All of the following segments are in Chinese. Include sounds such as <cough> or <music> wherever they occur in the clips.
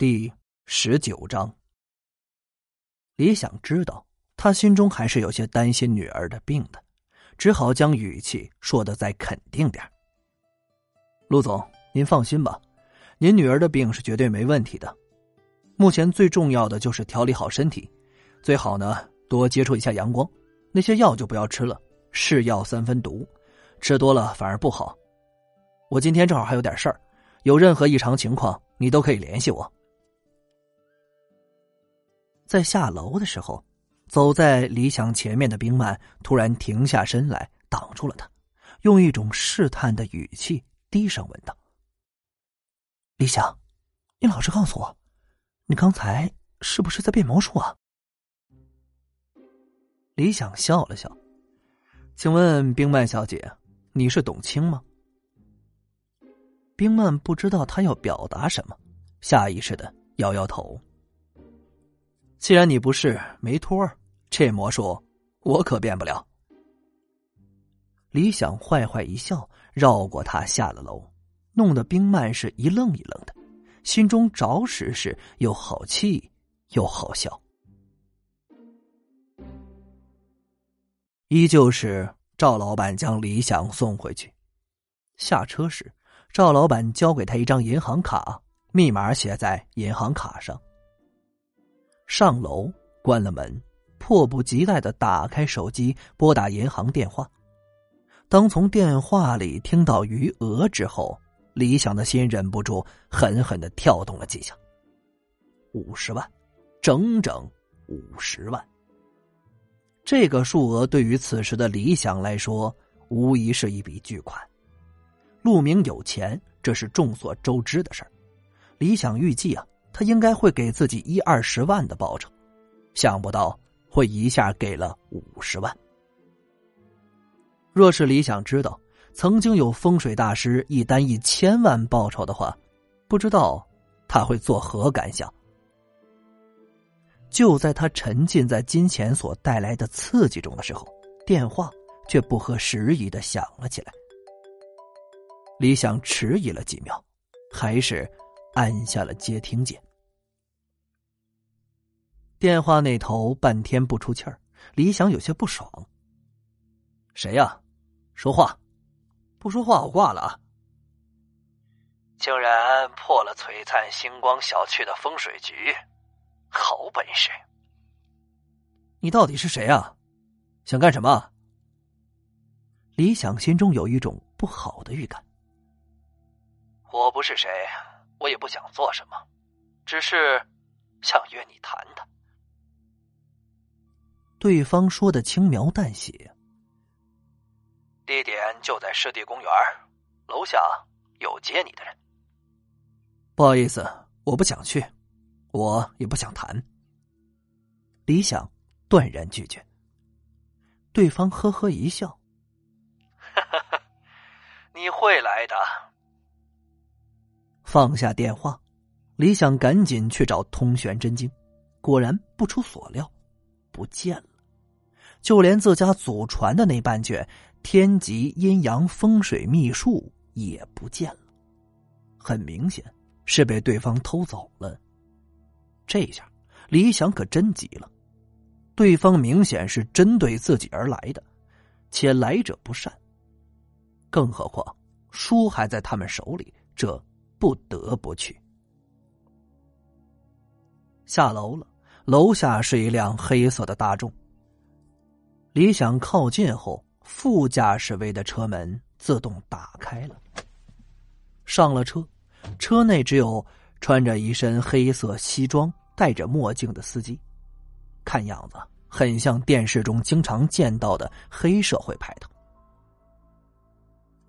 第十九章。李想知道，他心中还是有些担心女儿的病的，只好将语气说的再肯定点陆总，您放心吧，您女儿的病是绝对没问题的。目前最重要的就是调理好身体，最好呢多接触一下阳光，那些药就不要吃了，是药三分毒，吃多了反而不好。我今天正好还有点事儿，有任何异常情况，你都可以联系我。在下楼的时候，走在李想前面的冰曼突然停下身来，挡住了他，用一种试探的语气低声问道：“李想，你老实告诉我，你刚才是不是在变魔术啊？”李想笑了笑：“请问冰曼小姐，你是董卿吗？”冰曼不知道他要表达什么，下意识的摇摇头。既然你不是，没托儿，这魔术我可变不了。李想坏坏一笑，绕过他下了楼，弄得冰曼是一愣一愣的，心中着实是又好气又好笑。依旧是赵老板将李想送回去，下车时，赵老板交给他一张银行卡，密码写在银行卡上。上楼，关了门，迫不及待的打开手机，拨打银行电话。当从电话里听到余额之后，李想的心忍不住狠狠的跳动了几下。五十万，整整五十万。这个数额对于此时的李想来说，无疑是一笔巨款。陆明有钱，这是众所周知的事儿。李想预计啊。他应该会给自己一二十万的报酬，想不到会一下给了五十万。若是李想知道曾经有风水大师一单一千万报酬的话，不知道他会作何感想。就在他沉浸在金钱所带来的刺激中的时候，电话却不合时宜的响了起来。李想迟疑了几秒，还是。按下了接听键，电话那头半天不出气儿，李想有些不爽。谁呀？说话，不说话我挂了啊！竟然破了璀璨星光小区的风水局，好本事！你到底是谁啊？想干什么？李想心中有一种不好的预感。我不是谁。我也不想做什么，只是想约你谈谈。对方说的轻描淡写，地点就在湿地公园，楼下有接你的人。不好意思，我不想去，我也不想谈。李想断然拒绝。对方呵呵一笑：“ <laughs> 你会来的。”放下电话，李想赶紧去找通玄真经，果然不出所料，不见了。就连自家祖传的那半卷《天极阴阳风水秘术》也不见了，很明显是被对方偷走了。这下李想可真急了，对方明显是针对自己而来的，且来者不善。更何况书还在他们手里，这。不得不去。下楼了，楼下是一辆黑色的大众。李想靠近后，副驾驶位的车门自动打开了。上了车，车内只有穿着一身黑色西装、戴着墨镜的司机，看样子很像电视中经常见到的黑社会派头。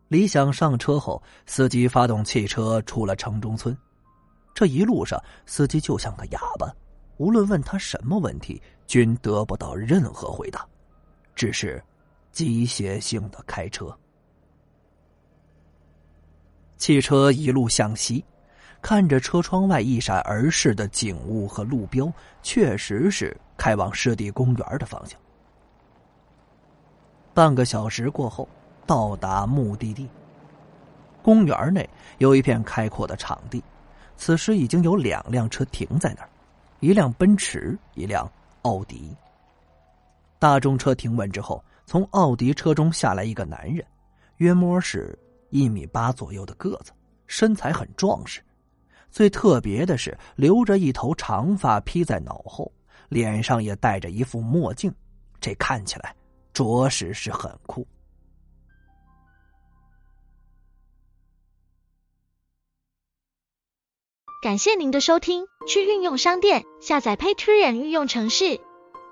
李想上车后，司机发动汽车出了城中村。这一路上，司机就像个哑巴，无论问他什么问题，均得不到任何回答，只是机械性的开车。汽车一路向西，看着车窗外一闪而逝的景物和路标，确实是开往湿地公园的方向。半个小时过后。到达目的地。公园内有一片开阔的场地，此时已经有两辆车停在那儿，一辆奔驰，一辆奥迪。大众车停稳之后，从奥迪车中下来一个男人，约摸是一米八左右的个子，身材很壮实。最特别的是，留着一头长发披在脑后，脸上也戴着一副墨镜，这看起来着实是很酷。感谢您的收听，去运用商店下载 Patreon 运用城市。